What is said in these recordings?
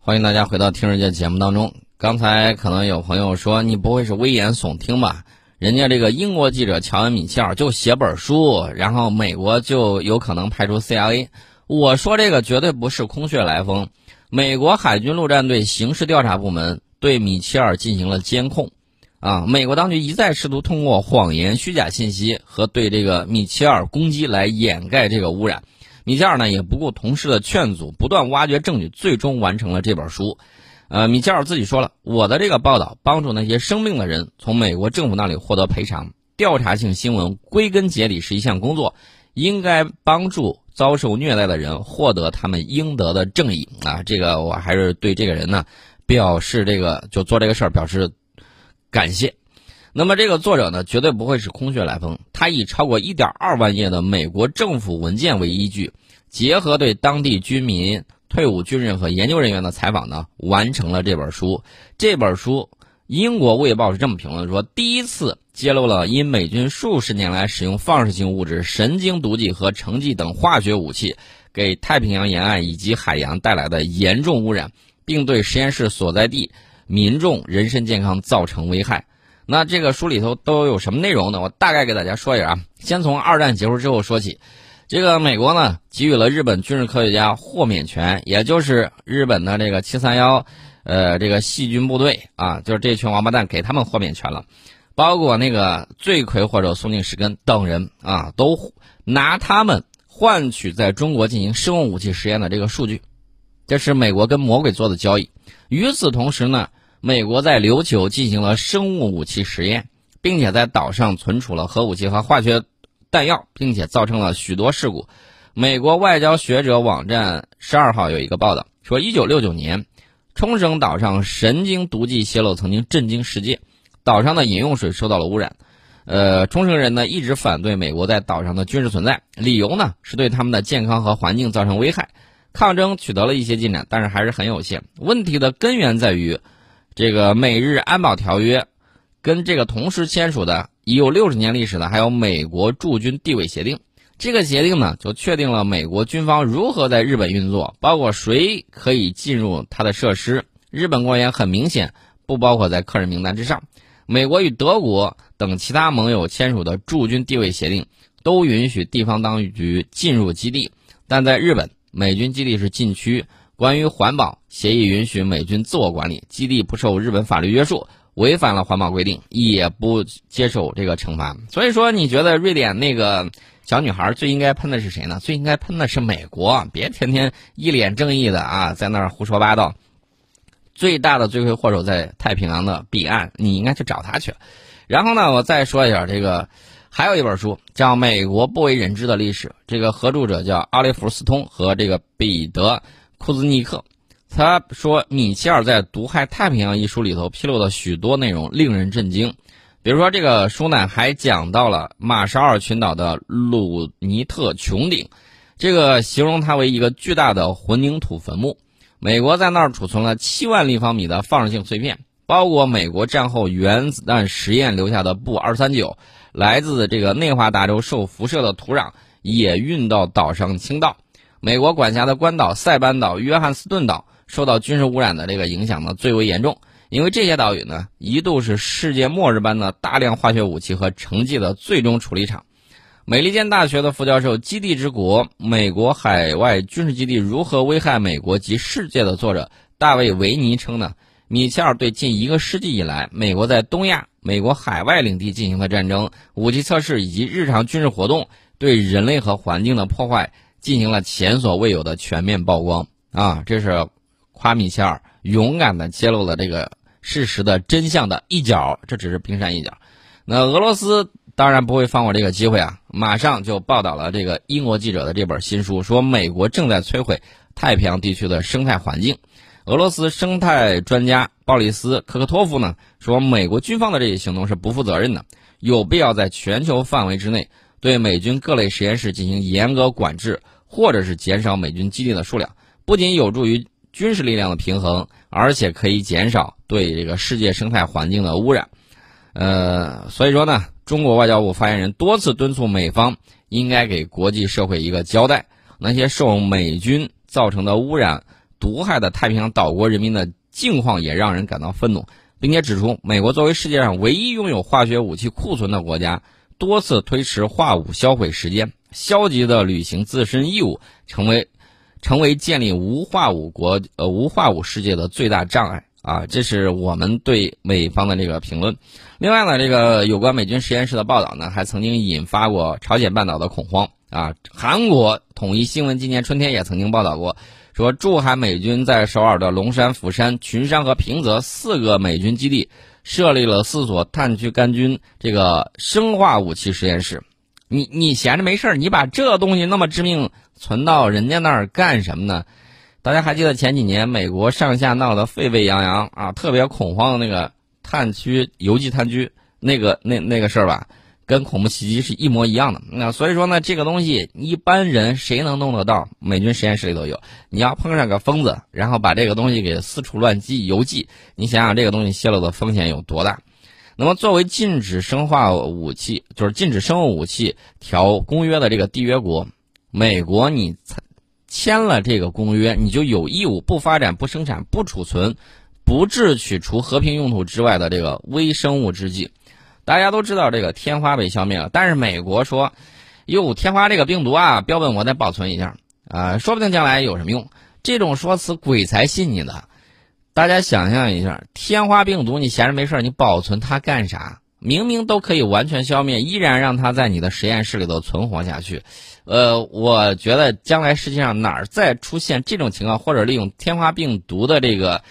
欢迎大家回到《听世界》节目当中。刚才可能有朋友说，你不会是危言耸听吧？人家这个英国记者乔恩·米切尔就写本书，然后美国就有可能派出 CIA。我说这个绝对不是空穴来风。美国海军陆战队刑事调查部门对米切尔进行了监控，啊，美国当局一再试图通过谎言、虚假信息和对这个米切尔攻击来掩盖这个污染。米切尔呢也不顾同事的劝阻，不断挖掘证据，最终完成了这本书。呃，米切尔自己说了，我的这个报道帮助那些生病的人从美国政府那里获得赔偿。调查性新闻归根结底是一项工作，应该帮助遭受虐待的人获得他们应得的正义啊！这个我还是对这个人呢表示这个就做这个事儿表示感谢。那么这个作者呢，绝对不会是空穴来风。他以超过一点二万页的美国政府文件为依据，结合对当地居民、退伍军人和研究人员的采访呢，完成了这本书。这本书，英国《卫报》是这么评论说：第一次揭露了因美军数十年来使用放射性物质、神经毒剂和橙剂等化学武器，给太平洋沿岸以及海洋带来的严重污染，并对实验室所在地民众人身健康造成危害。那这个书里头都有什么内容呢？我大概给大家说一下啊。先从二战结束之后说起，这个美国呢给予了日本军事科学家豁免权，也就是日本的这个七三幺，呃，这个细菌部队啊，就是这群王八蛋给他们豁免权了，包括那个罪魁祸首松井石根等人啊，都拿他们换取在中国进行生物武器实验的这个数据，这是美国跟魔鬼做的交易。与此同时呢。美国在琉球进行了生物武器实验，并且在岛上存储了核武器和化学弹药，并且造成了许多事故。美国外交学者网站十二号有一个报道说，一九六九年，冲绳岛上神经毒剂泄漏曾经震惊世界，岛上的饮用水受到了污染。呃，冲绳人呢一直反对美国在岛上的军事存在，理由呢是对他们的健康和环境造成危害。抗争取得了一些进展，但是还是很有限。问题的根源在于。这个美日安保条约，跟这个同时签署的已有六十年历史的，还有美国驻军地位协定。这个协定呢，就确定了美国军方如何在日本运作，包括谁可以进入他的设施。日本官员很明显不包括在客人名单之上。美国与德国等其他盟友签署的驻军地位协定，都允许地方当局进入基地，但在日本，美军基地是禁区。关于环保协议允许美军自我管理，基地不受日本法律约束，违反了环保规定也不接受这个惩罚。所以说，你觉得瑞典那个小女孩最应该喷的是谁呢？最应该喷的是美国，别天天一脸正义的啊，在那儿胡说八道。最大的罪魁祸首在太平洋的彼岸，你应该去找他去。然后呢，我再说一下这个，还有一本书叫《美国不为人知的历史》，这个合著者叫奥利弗斯通和这个彼得。库兹尼克，他说，米切尔在《毒害太平洋》一书里头披露的许多内容令人震惊。比如说，这个书呢还讲到了马绍尔群岛的鲁尼特穹顶，这个形容它为一个巨大的混凝土坟墓。美国在那儿储存了七万立方米的放射性碎片，包括美国战后原子弹实验留下的布二三九，来自这个内华达州受辐射的土壤也运到岛上倾倒。美国管辖的关岛、塞班岛、约翰斯顿岛受到军事污染的这个影响呢最为严重，因为这些岛屿呢一度是世界末日般的大量化学武器和成绩的最终处理场。美利坚大学的副教授《基地之国：美国海外军事基地如何危害美国及世界》的作者大卫维尼称呢，米切尔对近一个世纪以来美国在东亚、美国海外领地进行的战争、武器测试以及日常军事活动对人类和环境的破坏。进行了前所未有的全面曝光啊！这是夸米切尔勇敢的揭露了这个事实的真相的一角，这只是冰山一角。那俄罗斯当然不会放过这个机会啊，马上就报道了这个英国记者的这本新书，说美国正在摧毁太平洋地区的生态环境。俄罗斯生态专家鲍里斯科克托夫呢说，美国军方的这些行动是不负责任的，有必要在全球范围之内。对美军各类实验室进行严格管制，或者是减少美军基地的数量，不仅有助于军事力量的平衡，而且可以减少对这个世界生态环境的污染。呃，所以说呢，中国外交部发言人多次敦促美方应该给国际社会一个交代，那些受美军造成的污染毒害的太平洋岛国人民的境况也让人感到愤怒，并且指出，美国作为世界上唯一拥有化学武器库存的国家，多次推迟化武销毁时间，消极的履行自身义务，成为成为建立无化武国呃无化武世界的最大障碍啊！这是我们对美方的这个评论。另外呢，这个有关美军实验室的报道呢，还曾经引发过朝鲜半岛的恐慌啊。韩国统一新闻今年春天也曾经报道过，说驻韩美军在首尔的龙山、釜山、群山和平泽四个美军基地设立了四所炭疽杆菌这个生化武器实验室。你你闲着没事儿你把这东西那么致命存到人家那儿干什么呢？大家还记得前几年美国上下闹得沸沸扬扬啊，特别恐慌的那个。炭疽邮寄炭疽那个那那个事儿吧，跟恐怖袭击是一模一样的。那所以说呢，这个东西一般人谁能弄得到？美军实验室里头有。你要碰上个疯子，然后把这个东西给四处乱寄邮寄，你想想这个东西泄露的风险有多大？那么作为禁止生化武器，就是禁止生物武器条公约的这个缔约国，美国你签了这个公约，你就有义务不发展、不生产、不储存。不智取除和平用途之外的这个微生物制剂，大家都知道这个天花被消灭了，但是美国说，哟，天花这个病毒啊，标本我再保存一下啊，说不定将来有什么用。这种说辞鬼才信你的。大家想象一下，天花病毒你闲着没事你保存它干啥？明明都可以完全消灭，依然让它在你的实验室里头存活下去。呃，我觉得将来世界上哪儿再出现这种情况，或者利用天花病毒的这个。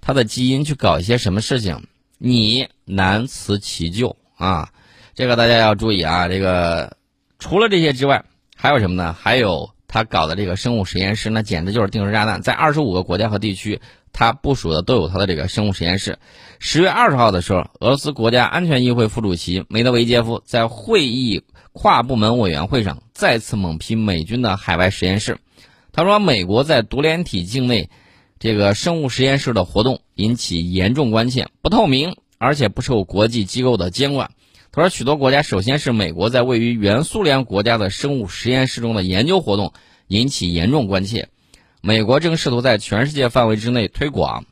它的基因去搞一些什么事情，你难辞其咎啊！这个大家要注意啊！这个除了这些之外，还有什么呢？还有他搞的这个生物实验室，那简直就是定时炸弹，在二十五个国家和地区，他部署的都有他的这个生物实验室。十月二十号的时候，俄罗斯国家安全议会副主席梅德韦杰夫在会议跨部门委员会上再次猛批美军的海外实验室。他说，美国在独联体境内。这个生物实验室的活动引起严重关切，不透明，而且不受国际机构的监管。他说，许多国家，首先是美国在位于原苏联国家的生物实验室中的研究活动引起严重关切。美国正试图在全世界范围之内推广。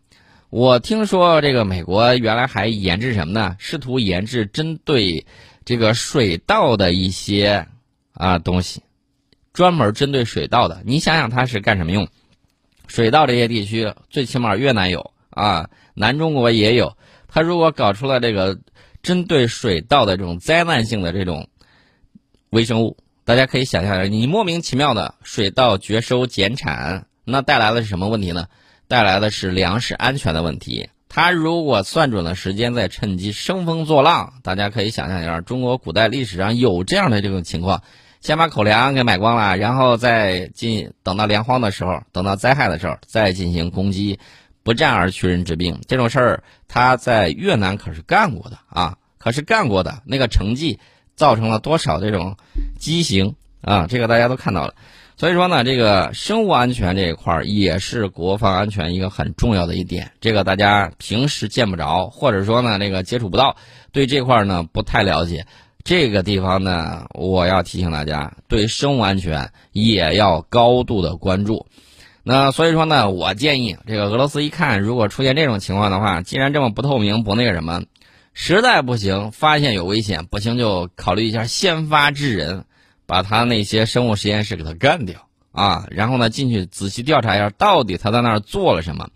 我听说，这个美国原来还研制什么呢？试图研制针对这个水稻的一些啊东西，专门针对水稻的。你想想，它是干什么用？水稻这些地区，最起码越南有啊，南中国也有。他如果搞出了这个针对水稻的这种灾难性的这种微生物，大家可以想象一下，你莫名其妙的水稻绝收减产，那带来的是什么问题呢？带来的是粮食安全的问题。他如果算准了时间，再趁机兴风作浪，大家可以想象一下，中国古代历史上有这样的这种情况。先把口粮给买光了，然后再进等到粮荒的时候，等到灾害的时候再进行攻击，不战而屈人之兵。这种事儿他在越南可是干过的啊，可是干过的那个成绩造成了多少这种畸形啊？这个大家都看到了。所以说呢，这个生物安全这一块儿也是国防安全一个很重要的一点。这个大家平时见不着，或者说呢，这个接触不到，对这块儿呢不太了解。这个地方呢，我要提醒大家，对生物安全也要高度的关注。那所以说呢，我建议这个俄罗斯一看，如果出现这种情况的话，既然这么不透明、不那个什么，实在不行，发现有危险，不行就考虑一下先发制人，把他那些生物实验室给他干掉啊，然后呢进去仔细调查一下，到底他在那儿做了什么。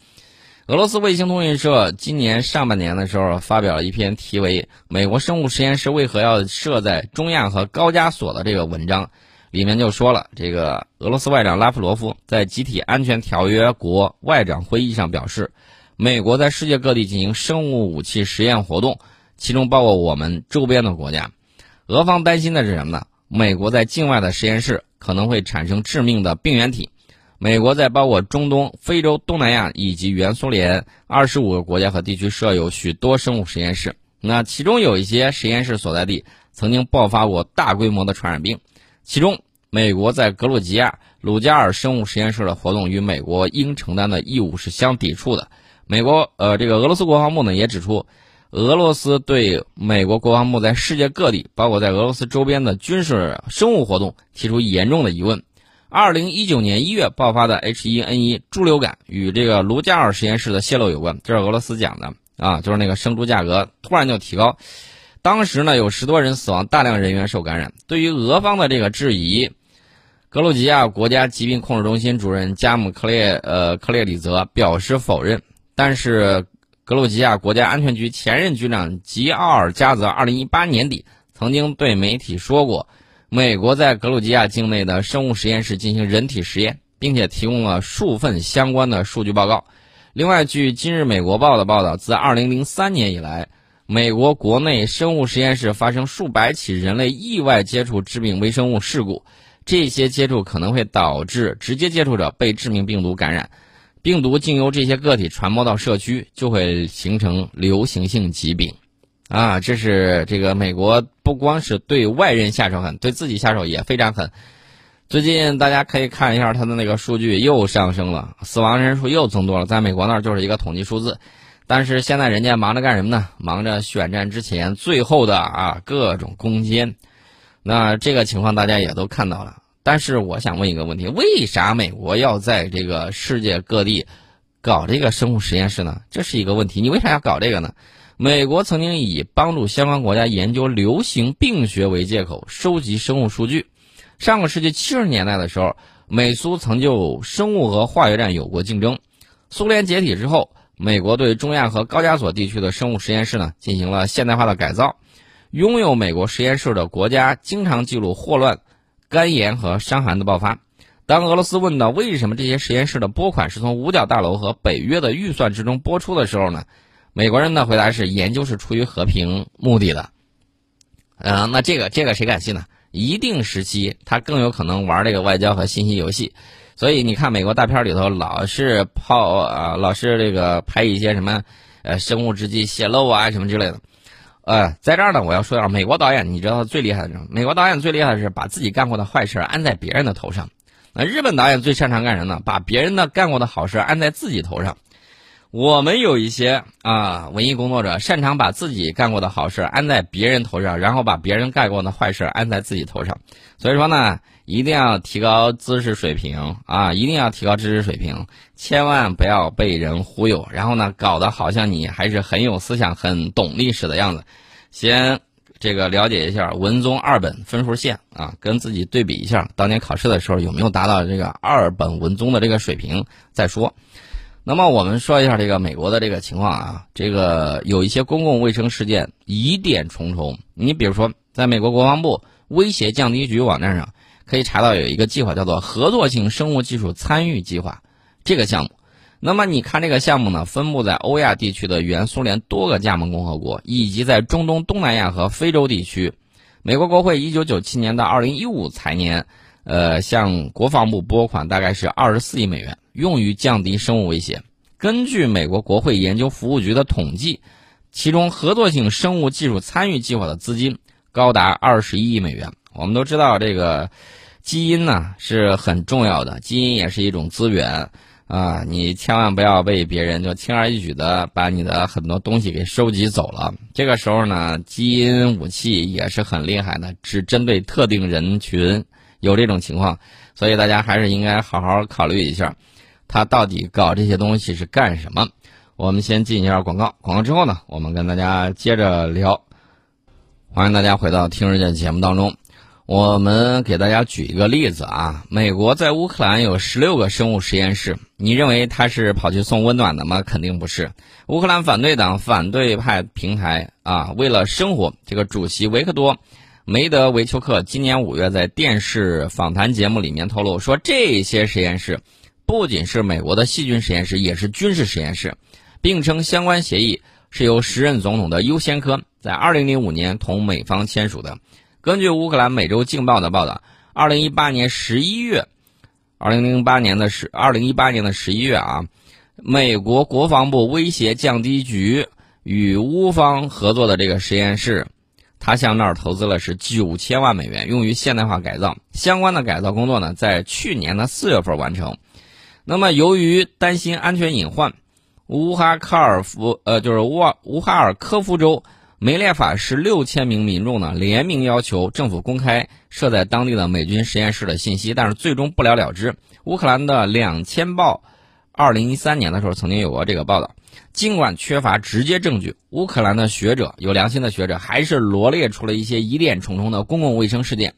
俄罗斯卫星通讯社今年上半年的时候发表了一篇题为《美国生物实验室为何要设在中亚和高加索》的这个文章，里面就说了，这个俄罗斯外长拉夫罗夫在集体安全条约国外长会议上表示，美国在世界各地进行生物武器实验活动，其中包括我们周边的国家。俄方担心的是什么呢？美国在境外的实验室可能会产生致命的病原体。美国在包括中东、非洲、东南亚以及原苏联二十五个国家和地区设有许多生物实验室。那其中有一些实验室所在地曾经爆发过大规模的传染病。其中，美国在格鲁吉亚鲁加尔生物实验室的活动与美国应承担的义务是相抵触的。美国呃，这个俄罗斯国防部呢也指出，俄罗斯对美国国防部在世界各地，包括在俄罗斯周边的军事生物活动提出严重的疑问。二零一九年一月爆发的 H1N1 猪流感与这个卢加尔实验室的泄漏有关，这是俄罗斯讲的啊，就是那个生猪价格突然就提高，当时呢有十多人死亡，大量人员受感染。对于俄方的这个质疑，格鲁吉亚国家疾病控制中心主任加姆克列呃克列里泽表示否认，但是格鲁吉亚国家安全局前任局长吉奥尔加泽二零一八年底曾经对媒体说过。美国在格鲁吉亚境内的生物实验室进行人体实验，并且提供了数份相关的数据报告。另外，据《今日美国报》的报道，自2003年以来，美国国内生物实验室发生数百起人类意外接触致命微生物事故，这些接触可能会导致直接接触者被致命病毒感染，病毒经由这些个体传播到社区，就会形成流行性疾病。啊，这是这个美国不光是对外人下手狠，对自己下手也非常狠。最近大家可以看一下他的那个数据又上升了，死亡人数又增多了。在美国那儿就是一个统计数字，但是现在人家忙着干什么呢？忙着选战之前最后的啊各种攻坚。那这个情况大家也都看到了。但是我想问一个问题：为啥美国要在这个世界各地搞这个生物实验室呢？这是一个问题。你为啥要搞这个呢？美国曾经以帮助相关国家研究流行病学为借口收集生物数据。上个世纪七十年代的时候，美苏曾就生物和化学战有过竞争。苏联解体之后，美国对中亚和高加索地区的生物实验室呢进行了现代化的改造。拥有美国实验室的国家经常记录霍乱、肝炎和伤寒的爆发。当俄罗斯问到为什么这些实验室的拨款是从五角大楼和北约的预算之中拨出的时候呢？美国人的回答是：研究是出于和平目的的。嗯，那这个这个谁敢信呢？一定时期他更有可能玩这个外交和信息游戏。所以你看，美国大片里头老是抛啊，老是这个拍一些什么呃生物制剂泄露啊什么之类的。呃，在这儿呢，我要说一下，美国导演你知道最厉害的什么？美国导演最厉害的是把自己干过的坏事安在别人的头上。那日本导演最擅长干什么呢？把别人的干过的好事安在自己头上。我们有一些啊，文艺工作者擅长把自己干过的好事安在别人头上，然后把别人干过的坏事安在自己头上。所以说呢，一定要提高知识水平啊，一定要提高知识水平，千万不要被人忽悠，然后呢，搞得好像你还是很有思想、很懂历史的样子。先这个了解一下文综二本分数线啊，跟自己对比一下，当年考试的时候有没有达到这个二本文综的这个水平再说。那么我们说一下这个美国的这个情况啊，这个有一些公共卫生事件疑点重重。你比如说，在美国国防部威胁降低局网站上可以查到有一个计划叫做合作性生物技术参与计划这个项目。那么你看这个项目呢，分布在欧亚地区的原苏联多个加盟共和国，以及在中东、东南亚和非洲地区。美国国会一九九七年到二零一五财年，呃，向国防部拨款大概是二十四亿美元。用于降低生物威胁。根据美国国会研究服务局的统计，其中合作性生物技术参与计划的资金高达二十一亿美元。我们都知道，这个基因呢是很重要的，基因也是一种资源啊！你千万不要被别人就轻而易举的把你的很多东西给收集走了。这个时候呢，基因武器也是很厉害的，只针对特定人群有这种情况，所以大家还是应该好好考虑一下。他到底搞这些东西是干什么？我们先进一下广告，广告之后呢，我们跟大家接着聊。欢迎大家回到《听日见》节目当中，我们给大家举一个例子啊。美国在乌克兰有十六个生物实验室，你认为他是跑去送温暖的吗？肯定不是。乌克兰反对党反对派平台啊，为了生活，这个主席维克多·梅德韦丘克今年五月在电视访谈节目里面透露说，这些实验室。不仅是美国的细菌实验室，也是军事实验室，并称相关协议是由时任总统的优先科在2005年同美方签署的。根据乌克兰《每周镜报》的报道，2018年11月，2008年的十2018年的十一月啊，美国国防部威胁降低局与乌方合作的这个实验室，他向那儿投资了是九千万美元，用于现代化改造。相关的改造工作呢，在去年的四月份完成。那么，由于担心安全隐患，乌哈卡尔夫呃，就是乌乌哈尔科夫州梅列法是六千名民众呢联名要求政府公开设在当地的美军实验室的信息，但是最终不了了之。乌克兰的《两千报》二零一三年的时候曾经有过这个报道。尽管缺乏直接证据，乌克兰的学者有良心的学者还是罗列出了一些疑点重重的公共卫生事件。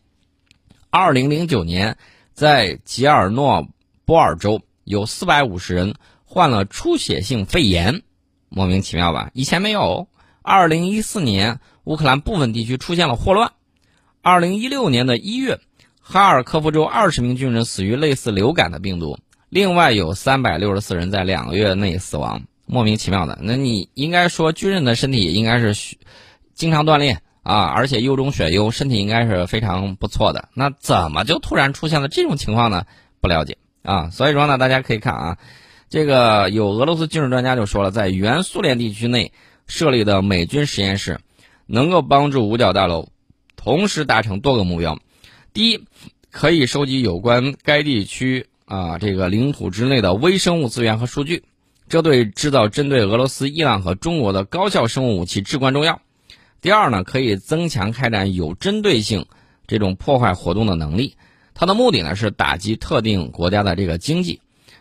二零零九年，在吉尔诺波尔州有四百五十人患了出血性肺炎，莫名其妙吧？以前没有。二零一四年，乌克兰部分地区出现了霍乱。二零一六年的一月，哈尔科夫州二十名军人死于类似流感的病毒，另外有三百六十四人在两个月内死亡。莫名其妙的，那你应该说军人的身体应该是经常锻炼啊，而且优中选优，身体应该是非常不错的。那怎么就突然出现了这种情况呢？不了解啊。所以说呢，大家可以看啊，这个有俄罗斯军事专家就说了，在原苏联地区内设立的美军实验室，能够帮助五角大楼同时达成多个目标。第一，可以收集有关该地区啊这个领土之内的微生物资源和数据。这对制造针对俄罗斯、伊朗和中国的高效生物武器至关重要。第二呢，可以增强开展有针对性这种破坏活动的能力。它的目的呢是打击特定国家的这个经济。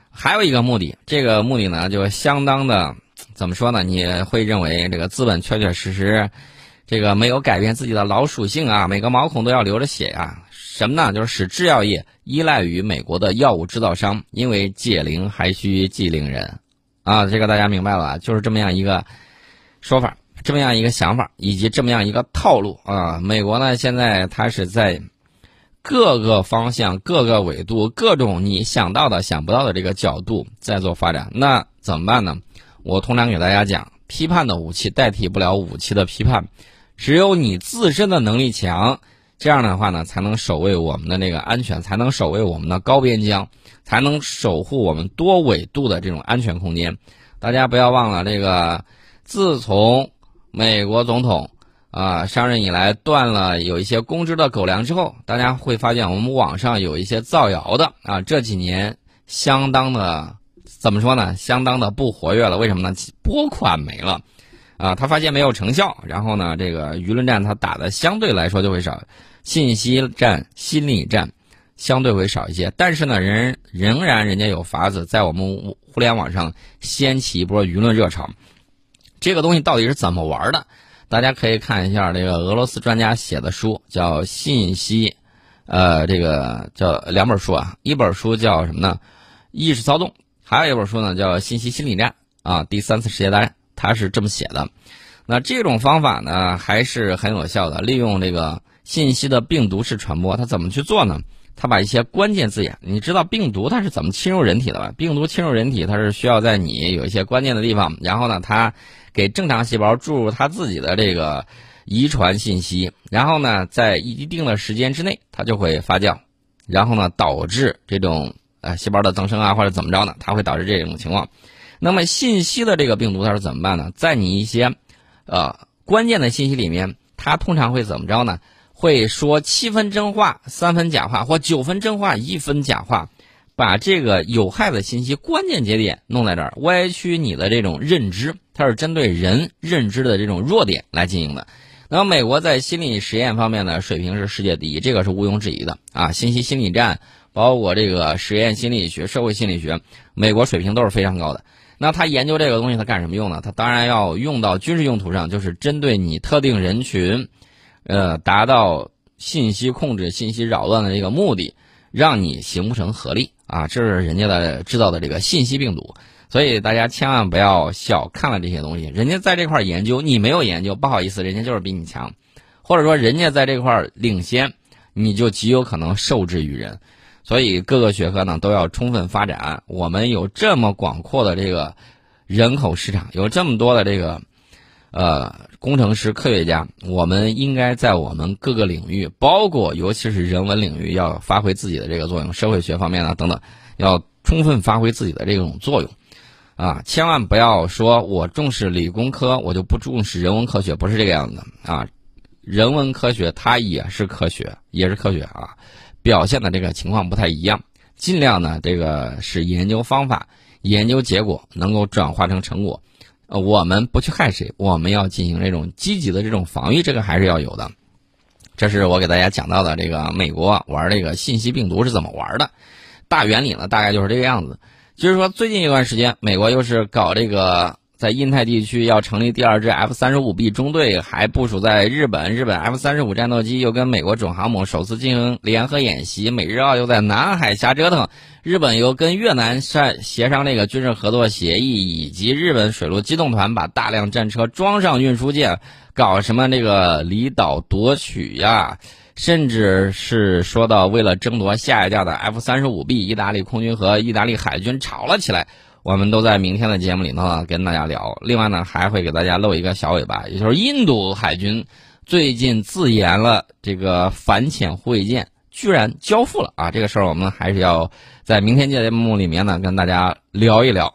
还有一个目的，这个目的呢就相当的怎么说呢？你会认为这个资本确确实实这个没有改变自己的老属性啊，每个毛孔都要流着血啊。什么呢？就是使制药业依赖于美国的药物制造商，因为解铃还需系铃人。啊，这个大家明白了吧？就是这么样一个说法，这么样一个想法，以及这么样一个套路啊。美国呢，现在它是在各个方向、各个纬度、各种你想到的、想不到的这个角度在做发展。那怎么办呢？我通常给大家讲，批判的武器代替不了武器的批判，只有你自身的能力强。这样的话呢，才能守卫我们的那个安全，才能守卫我们的高边疆，才能守护我们多纬度的这种安全空间。大家不要忘了，这个自从美国总统啊上任以来断了有一些公知的狗粮之后，大家会发现我们网上有一些造谣的啊，这几年相当的怎么说呢？相当的不活跃了。为什么呢？拨款没了啊，他发现没有成效，然后呢，这个舆论战他打的相对来说就会少。信息战、心理战相对会少一些，但是呢，人仍然人家有法子在我们互联网上掀起一波舆论热潮。这个东西到底是怎么玩的？大家可以看一下这个俄罗斯专家写的书，叫《信息》，呃，这个叫两本书啊，一本书叫什么呢？意识骚动，还有一本书呢叫《信息心理战》啊，第三次世界大战，他是这么写的。那这种方法呢，还是很有效的，利用这个。信息的病毒式传播，它怎么去做呢？它把一些关键字眼，你知道病毒它是怎么侵入人体的吧？病毒侵入人体，它是需要在你有一些关键的地方，然后呢，它给正常细胞注入它自己的这个遗传信息，然后呢，在一定的时间之内，它就会发酵，然后呢，导致这种呃细胞的增生啊，或者怎么着呢？它会导致这种情况。那么信息的这个病毒它是怎么办呢？在你一些呃关键的信息里面，它通常会怎么着呢？会说七分真话，三分假话，或九分真话，一分假话，把这个有害的信息关键节点弄在这儿，歪曲你的这种认知。它是针对人认知的这种弱点来进行的。那么，美国在心理实验方面的水平是世界第一，这个是毋庸置疑的啊。信息心理战，包括这个实验心理学、社会心理学，美国水平都是非常高的。那他研究这个东西，他干什么用呢？他当然要用到军事用途上，就是针对你特定人群。呃，达到信息控制、信息扰乱的这个目的，让你形不成合力啊！这是人家的制造的这个信息病毒，所以大家千万不要小看了这些东西。人家在这块研究，你没有研究，不好意思，人家就是比你强，或者说人家在这块领先，你就极有可能受制于人。所以各个学科呢都要充分发展。我们有这么广阔的这个人口市场，有这么多的这个。呃，工程师、科学家，我们应该在我们各个领域，包括尤其是人文领域，要发挥自己的这个作用。社会学方面呢，等等，要充分发挥自己的这种作用。啊，千万不要说我重视理工科，我就不重视人文科学，不是这个样子啊。人文科学它也是科学，也是科学啊，表现的这个情况不太一样。尽量呢，这个是研究方法、研究结果能够转化成成果。呃，我们不去害谁，我们要进行这种积极的这种防御，这个还是要有的。这是我给大家讲到的这个美国玩这个信息病毒是怎么玩的，大原理呢大概就是这个样子。就是说，最近一段时间，美国又是搞这个。在印太地区要成立第二支 F 三十五 B 中队，还部署在日本。日本 F 三十五战斗机又跟美国准航母首次进行联合演习。美日澳又在南海瞎折腾。日本又跟越南商协商这个军事合作协议，以及日本水陆机动团把大量战车装上运输舰，搞什么那个离岛夺取呀？甚至是说到为了争夺下一架的 F 三十五 B，意大利空军和意大利海军吵了起来。我们都在明天的节目里头呢跟大家聊。另外呢，还会给大家露一个小尾巴，也就是印度海军最近自研了这个反潜护卫舰，居然交付了啊！这个事儿我们还是要在明天节目里面呢跟大家聊一聊。